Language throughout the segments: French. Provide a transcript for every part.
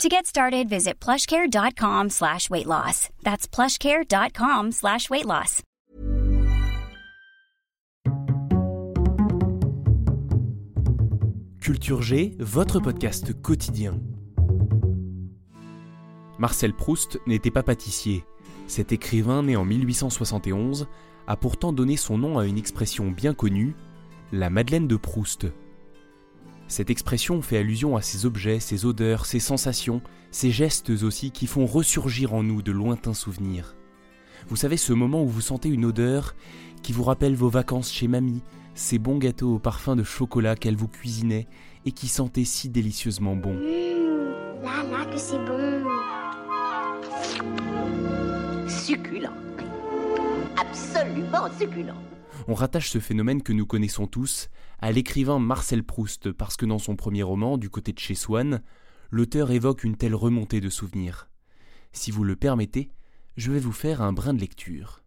To get started, visit plushcare.com slash weight loss. That's plushcare.com slash weight loss. Culture G, votre podcast quotidien. Marcel Proust n'était pas pâtissier. Cet écrivain, né en 1871, a pourtant donné son nom à une expression bien connue, la Madeleine de Proust. Cette expression fait allusion à ces objets, ces odeurs, ces sensations, ces gestes aussi qui font ressurgir en nous de lointains souvenirs. Vous savez ce moment où vous sentez une odeur qui vous rappelle vos vacances chez mamie, ces bons gâteaux au parfum de chocolat qu'elle vous cuisinait et qui sentaient si délicieusement bon. Mmh, là, là, que c'est bon. Succulent. Absolument succulent. On rattache ce phénomène que nous connaissons tous à l'écrivain Marcel Proust parce que dans son premier roman, Du côté de chez Swann, l'auteur évoque une telle remontée de souvenirs. Si vous le permettez, je vais vous faire un brin de lecture.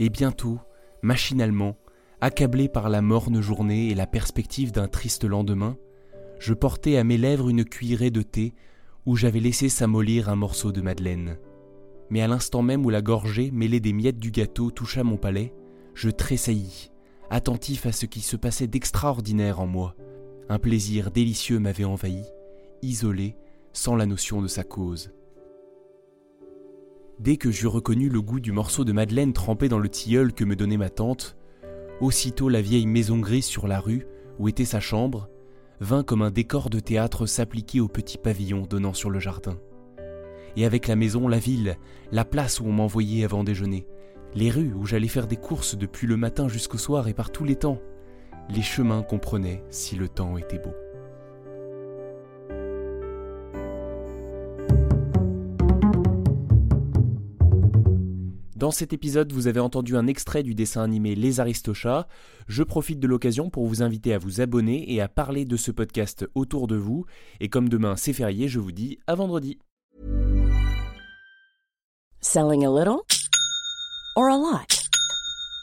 Et bientôt, machinalement, accablé par la morne journée et la perspective d'un triste lendemain, je portais à mes lèvres une cuillerée de thé où j'avais laissé s'amollir un morceau de madeleine. Mais à l'instant même où la gorgée mêlée des miettes du gâteau toucha mon palais, je tressaillis, attentif à ce qui se passait d'extraordinaire en moi. Un plaisir délicieux m'avait envahi, isolé, sans la notion de sa cause. Dès que j'eus reconnu le goût du morceau de madeleine trempé dans le tilleul que me donnait ma tante, aussitôt la vieille maison grise sur la rue, où était sa chambre, vint comme un décor de théâtre s'appliquer au petit pavillon donnant sur le jardin. Et avec la maison, la ville, la place où on m'envoyait avant déjeuner, les rues où j'allais faire des courses depuis le matin jusqu'au soir et par tous les temps, les chemins qu'on prenait si le temps était beau. Dans cet épisode, vous avez entendu un extrait du dessin animé Les Aristochats. Je profite de l'occasion pour vous inviter à vous abonner et à parler de ce podcast autour de vous. Et comme demain c'est férié, je vous dis à vendredi. Selling a little or a lot?